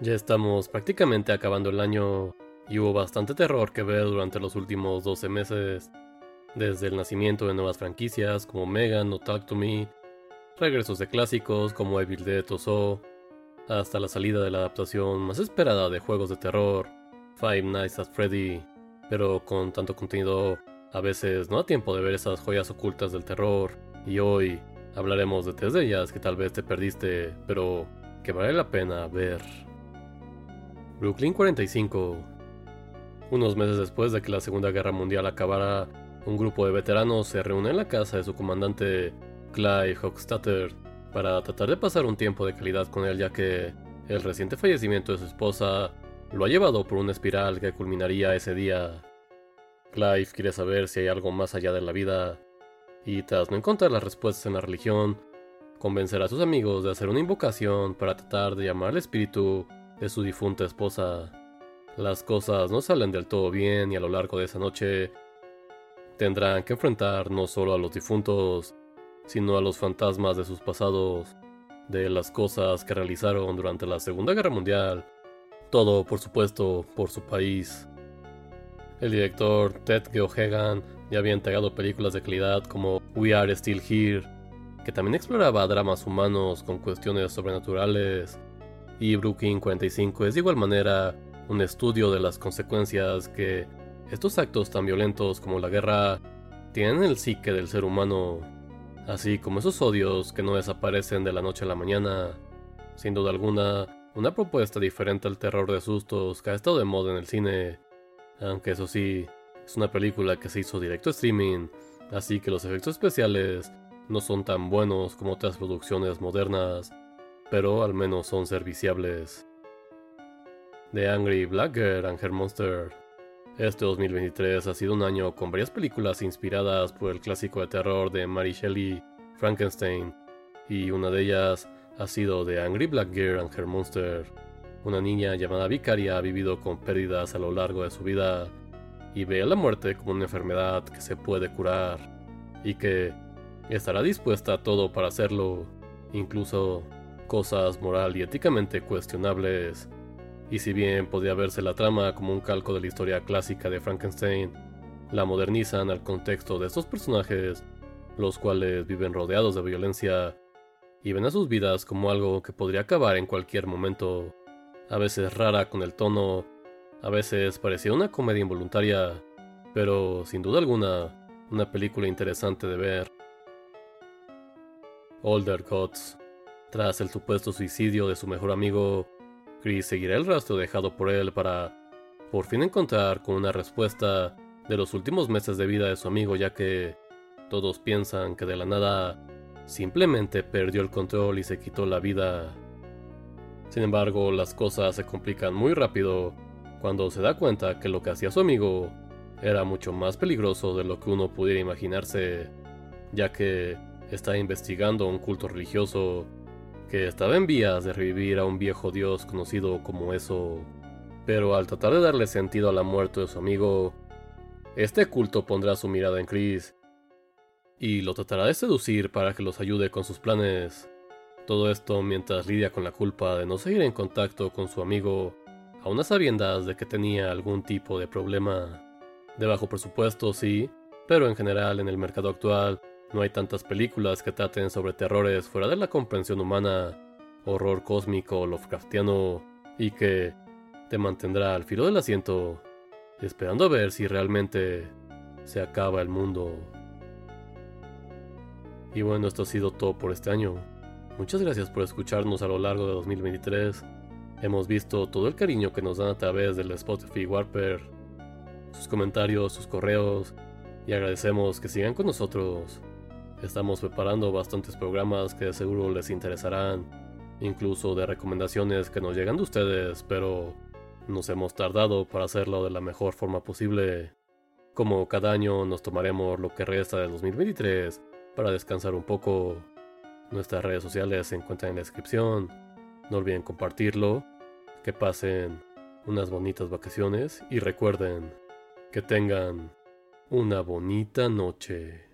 Ya estamos prácticamente acabando el año y hubo bastante terror que ver durante los últimos 12 meses, desde el nacimiento de nuevas franquicias como Megan o Talk to Me, regresos de clásicos como Evil Dead o So, hasta la salida de la adaptación más esperada de juegos de terror, Five Nights at Freddy, pero con tanto contenido a veces no da tiempo de ver esas joyas ocultas del terror, y hoy hablaremos de tres de ellas que tal vez te perdiste, pero que vale la pena ver. Brooklyn 45. Unos meses después de que la Segunda Guerra Mundial acabara, un grupo de veteranos se reúne en la casa de su comandante, Clive Hochstatter, para tratar de pasar un tiempo de calidad con él ya que el reciente fallecimiento de su esposa lo ha llevado por una espiral que culminaría ese día. Clive quiere saber si hay algo más allá de la vida, y tras no encontrar las respuestas en la religión, convencerá a sus amigos de hacer una invocación para tratar de llamar al espíritu de su difunta esposa. Las cosas no salen del todo bien y a lo largo de esa noche tendrán que enfrentar no solo a los difuntos, sino a los fantasmas de sus pasados, de las cosas que realizaron durante la Segunda Guerra Mundial, todo por supuesto por su país. El director Ted Geoghegan ya había entregado películas de calidad como We Are Still Here, que también exploraba dramas humanos con cuestiones sobrenaturales y Brooklyn 45 es de igual manera un estudio de las consecuencias que estos actos tan violentos como la guerra tienen en el psique del ser humano, así como esos odios que no desaparecen de la noche a la mañana. Sin duda alguna, una propuesta diferente al terror de sustos que ha estado de moda en el cine, aunque eso sí, es una película que se hizo directo streaming, así que los efectos especiales no son tan buenos como otras producciones modernas pero al menos son serviciables. The Angry Black Girl and Her Monster. Este 2023 ha sido un año con varias películas inspiradas por el clásico de terror de Mary Shelley, Frankenstein, y una de ellas ha sido The Angry Black Girl and Her Monster. Una niña llamada Vicaria ha vivido con pérdidas a lo largo de su vida y ve a la muerte como una enfermedad que se puede curar y que estará dispuesta a todo para hacerlo, incluso cosas moral y éticamente cuestionables. Y si bien podía verse la trama como un calco de la historia clásica de Frankenstein, la modernizan al contexto de estos personajes, los cuales viven rodeados de violencia y ven a sus vidas como algo que podría acabar en cualquier momento, a veces rara con el tono, a veces parecía una comedia involuntaria, pero sin duda alguna, una película interesante de ver. Older Gods tras el supuesto suicidio de su mejor amigo, Chris seguirá el rastro dejado por él para por fin encontrar con una respuesta de los últimos meses de vida de su amigo ya que todos piensan que de la nada simplemente perdió el control y se quitó la vida. Sin embargo, las cosas se complican muy rápido cuando se da cuenta que lo que hacía su amigo era mucho más peligroso de lo que uno pudiera imaginarse, ya que está investigando un culto religioso que estaba en vías de revivir a un viejo dios conocido como eso, pero al tratar de darle sentido a la muerte de su amigo, este culto pondrá su mirada en Chris y lo tratará de seducir para que los ayude con sus planes. Todo esto mientras lidia con la culpa de no seguir en contacto con su amigo, a unas sabiendas de que tenía algún tipo de problema. De bajo presupuesto, sí, pero en general en el mercado actual no hay tantas películas que traten sobre terrores fuera de la comprensión humana, horror cósmico, Lovecraftiano, y que te mantendrá al filo del asiento, esperando a ver si realmente se acaba el mundo. Y bueno, esto ha sido todo por este año. Muchas gracias por escucharnos a lo largo de 2023. Hemos visto todo el cariño que nos dan a través del Spotify Warper, sus comentarios, sus correos, y agradecemos que sigan con nosotros. Estamos preparando bastantes programas que seguro les interesarán, incluso de recomendaciones que nos llegan de ustedes, pero nos hemos tardado para hacerlo de la mejor forma posible. Como cada año nos tomaremos lo que resta de 2023 para descansar un poco. Nuestras redes sociales se encuentran en la descripción. No olviden compartirlo. Que pasen unas bonitas vacaciones y recuerden que tengan una bonita noche.